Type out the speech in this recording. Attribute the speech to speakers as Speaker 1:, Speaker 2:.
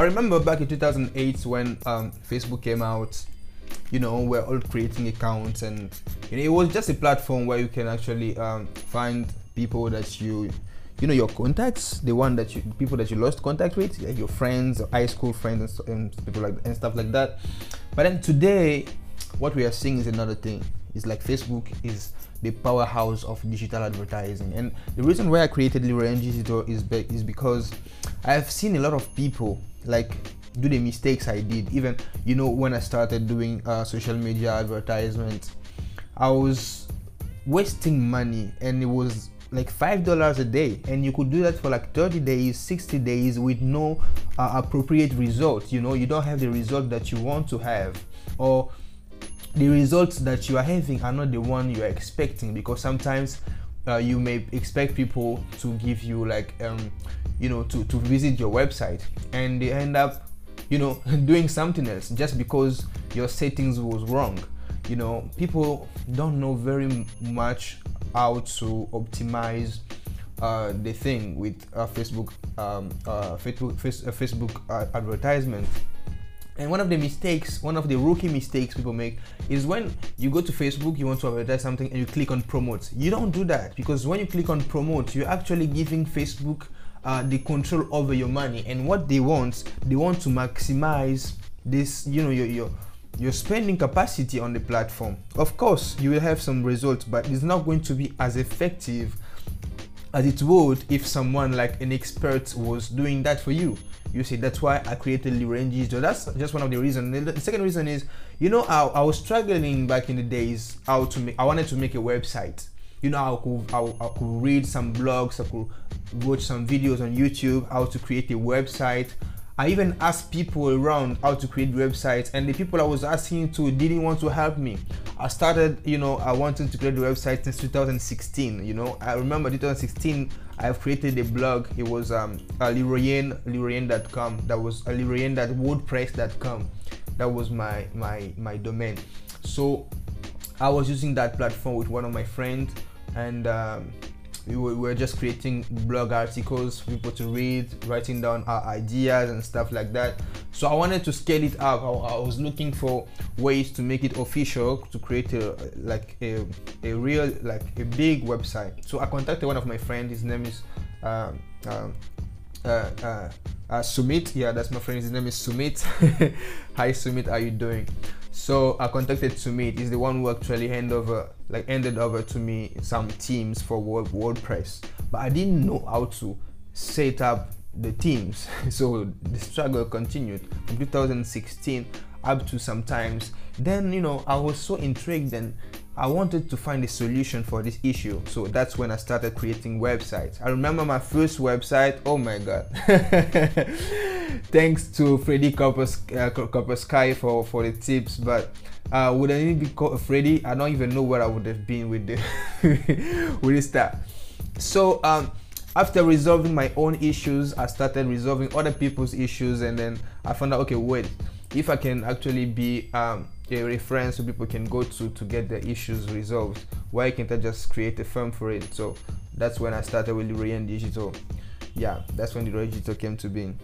Speaker 1: I remember back in 2008 when um, Facebook came out. You know, we're all creating accounts, and you know, it was just a platform where you can actually um, find people that you you know your contacts the one that you people that you lost contact with like your friends high school friends and, and people like and stuff like that but then today what we are seeing is another thing it's like facebook is the powerhouse of digital advertising. And the reason why i created Leroy digital is, be, is because i have seen a lot of people like do the mistakes i did. Even you know when i started doing uh, social media advertisement i was wasting money and it was like five dollars a day. And you could do that for like 30 days 60 days with no uh, appropriate result you know you don't have the result that you want to have. Or the results that you are having are not the one you are expecting because sometimes uh, you may expect people to give you like um, you know to, to visit your website and they end up you know doing something else just because your settings was wrong you know people don't know very much how to optimize uh, the thing with uh, Facebook, um, Facebook, Facebook uh, advertisement. And one of the mistakes, one of the rookie mistakes people make is when you go to Facebook, you want to advertise something and you click on promote. You don't do that because when you click on promote, you're actually giving Facebook uh, the control over your money. And what they want, they want to maximize this, you know, your, your your spending capacity on the platform. Of course, you will have some results, but it's not going to be as effective as it would if someone like an expert was doing that for you. You see, that's why I created Lirenji. So that's just one of the reasons. The second reason is, you know, I, I was struggling back in the days how to make. I wanted to make a website. You know, I could I, I could read some blogs, I could watch some videos on YouTube, how to create a website, I even asked people around how to create websites, and the people I was asking to didn't want to help me. I started, you know, I wanted to create the website since 2016. You know, I remember 2016. I've created a blog. It was um, uh, Liroyen, Liroyen.com. That was uh, Liroyen.wordpress.com. That was my my my domain. So I was using that platform with one of my friends, and um, we were, we were just creating blog articles for people to read, writing down our ideas and stuff like that. So I wanted to scale it up. I, I was looking for ways to make it official, to create a like a, a real like a big website. So I contacted one of my friends. His name is. Um, um, uh, uh, uh, Sumit, yeah, that's my friend. His name is Sumit. Hi, Sumit, how you doing? So I contacted Sumit. He's the one who actually hand over, like, handed over to me some themes for WordPress. But I didn't know how to set up the themes. so the struggle continued from 2016 up to sometimes. Then you know I was so intrigued and I wanted to find a solution for this issue. So that's when I started creating websites. I remember my first website. Oh my god. Thanks to Freddy Copper, uh, Sky for, for the tips. But uh, would I be called Freddy? I don't even know where I would have been with the with this stuff. So um, after resolving my own issues, I started resolving other people's issues, and then I found out okay, wait, if I can actually be um, a reference so people can go to to get their issues resolved, why can't I just create a firm for it? So that's when I started with Liroyen Digital. Yeah, that's when the Digital came to being.